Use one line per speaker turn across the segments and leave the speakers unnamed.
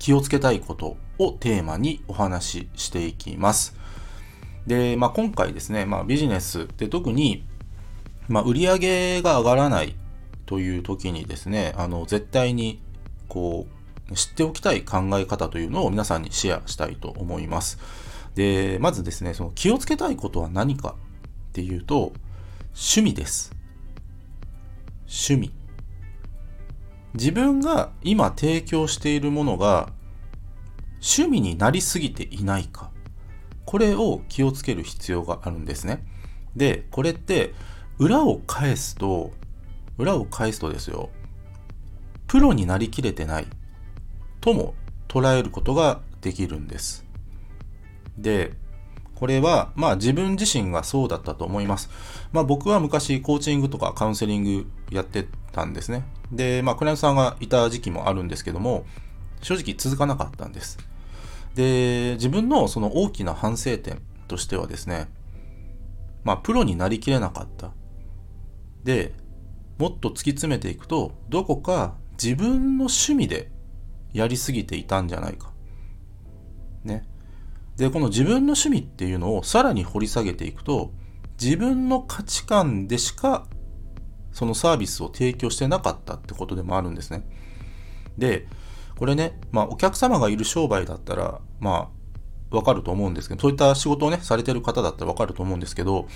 気をつけたいことをテーマにお話ししていきます。で、まあ、今回ですね、まあ、ビジネスで特に、まあ、売上が上がらないという時にですね、あの、絶対に、こう、知っておきたい考え方というのを皆さんにシェアしたいと思います。で、まずですね、その気をつけたいことは何かっていうと、趣味です。趣味。自分が今提供しているものが趣味になりすぎていないか。これを気をつける必要があるんですね。で、これって裏を返すと、裏を返すとですよ、プロになりきれてないとも捉えることができるんです。で、これは、まあ自分自身がそうだったと思います。まあ僕は昔コーチングとかカウンセリングやってたんですね。で、まあクライアントさんがいた時期もあるんですけども、正直続かなかったんです。で、自分のその大きな反省点としてはですね、まあプロになりきれなかった。で、もっと突き詰めていくと、どこか自分の趣味でやりすぎていたんじゃないか。ね。で、この自分の趣味っていうのをさらに掘り下げていくと、自分の価値観でしかそのサービスを提供してなかったってことでもあるんですね。で、これね、まあお客様がいる商売だったら、まあわかると思うんですけど、そういった仕事をね、されてる方だったらわかると思うんですけど、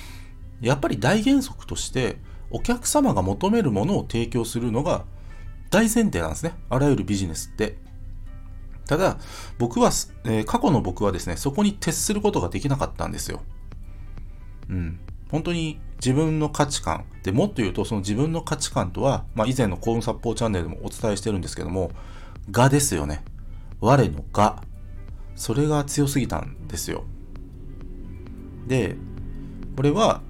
やっぱり大原則として、お客様が求めるものを提供するのが大前提なんですね。あらゆるビジネスって。ただ、僕は、えー過去の僕はですね、そこに徹することができなかったんですよ。うん。本当に自分の価値観。で、もっと言うと、その自分の価値観とは、まあ以前の幸運殺法チャンネルでもお伝えしてるんですけども、我ですよね。我の我。それが強すぎたんですよ。で、これは、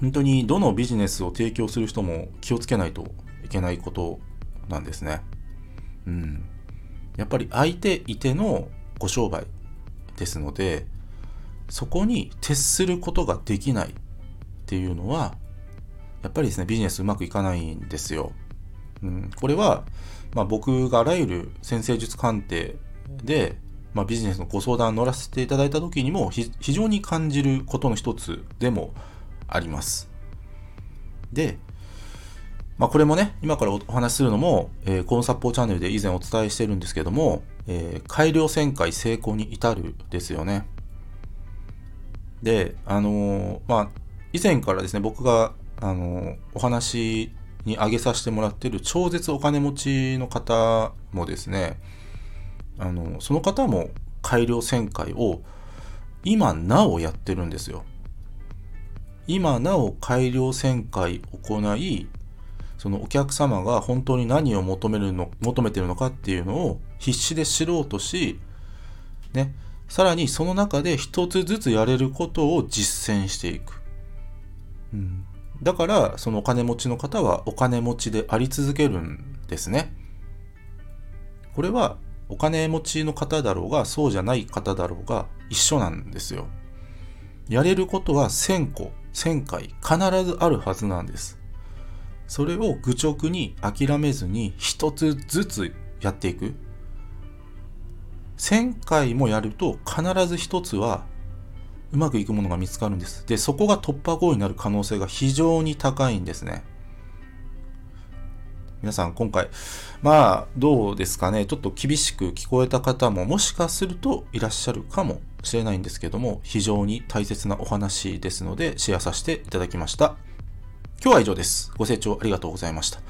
本当にどのビジネスを提供する人も気をつけないといけないことなんですね。うん。やっぱり相手いてのご商売ですので、そこに徹することができないっていうのは、やっぱりですね、ビジネスうまくいかないんですよ。うん、これは、まあ、僕があらゆる先生術鑑定で、まあ、ビジネスのご相談乗らせていただいた時にも非常に感じることの一つでもあります。で、まあ、これもね、今からお話しするのも、えー、コンサッポーチャンネルで以前お伝えしてるんですけども、えー改良旋回成功に至るですよね。で、あのーまあ、以前からですね、僕が、あのお話に挙げさせてもらってる超絶お金持ちの方もですね、あのその方も改良旋回を今なおやってるんですよ。今なお改良旋回行い、そのお客様が本当に何を求めるの、求めてるのかっていうのを必死で知ろうとし、ね、さらにその中で一つずつやれることを実践していく。うん、だから、そのお金持ちの方はお金持ちであり続けるんですね。これはお金持ちの方だろうが、そうじゃない方だろうが一緒なんですよ。やれることは1000個、1000回必ずあるはずなんです。それを愚直に諦めずに一つずつやっていく。1000回もやると必ず一つはうまくいくものが見つかるんです。で、そこが突破口になる可能性が非常に高いんですね。皆さん今回、まあどうですかね、ちょっと厳しく聞こえた方ももしかするといらっしゃるかもしれないんですけども、非常に大切なお話ですのでシェアさせていただきました。今日は以上です。ご清聴ありがとうございました。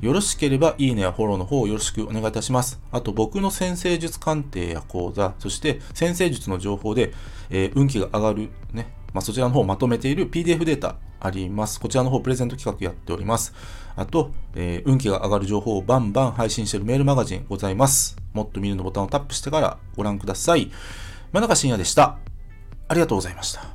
よろしければいいねやフォローの方よろしくお願いいたします。あと僕の先生術鑑定や講座、そして先生術の情報で、えー運気が上がるね、まあ、そちらの方をまとめている PDF データあります。こちらの方プレゼント企画やっております。あと、えー運気が上がる情報をバンバン配信しているメールマガジンございます。もっと見るのボタンをタップしてからご覧ください。真中深也でした。ありがとうございました。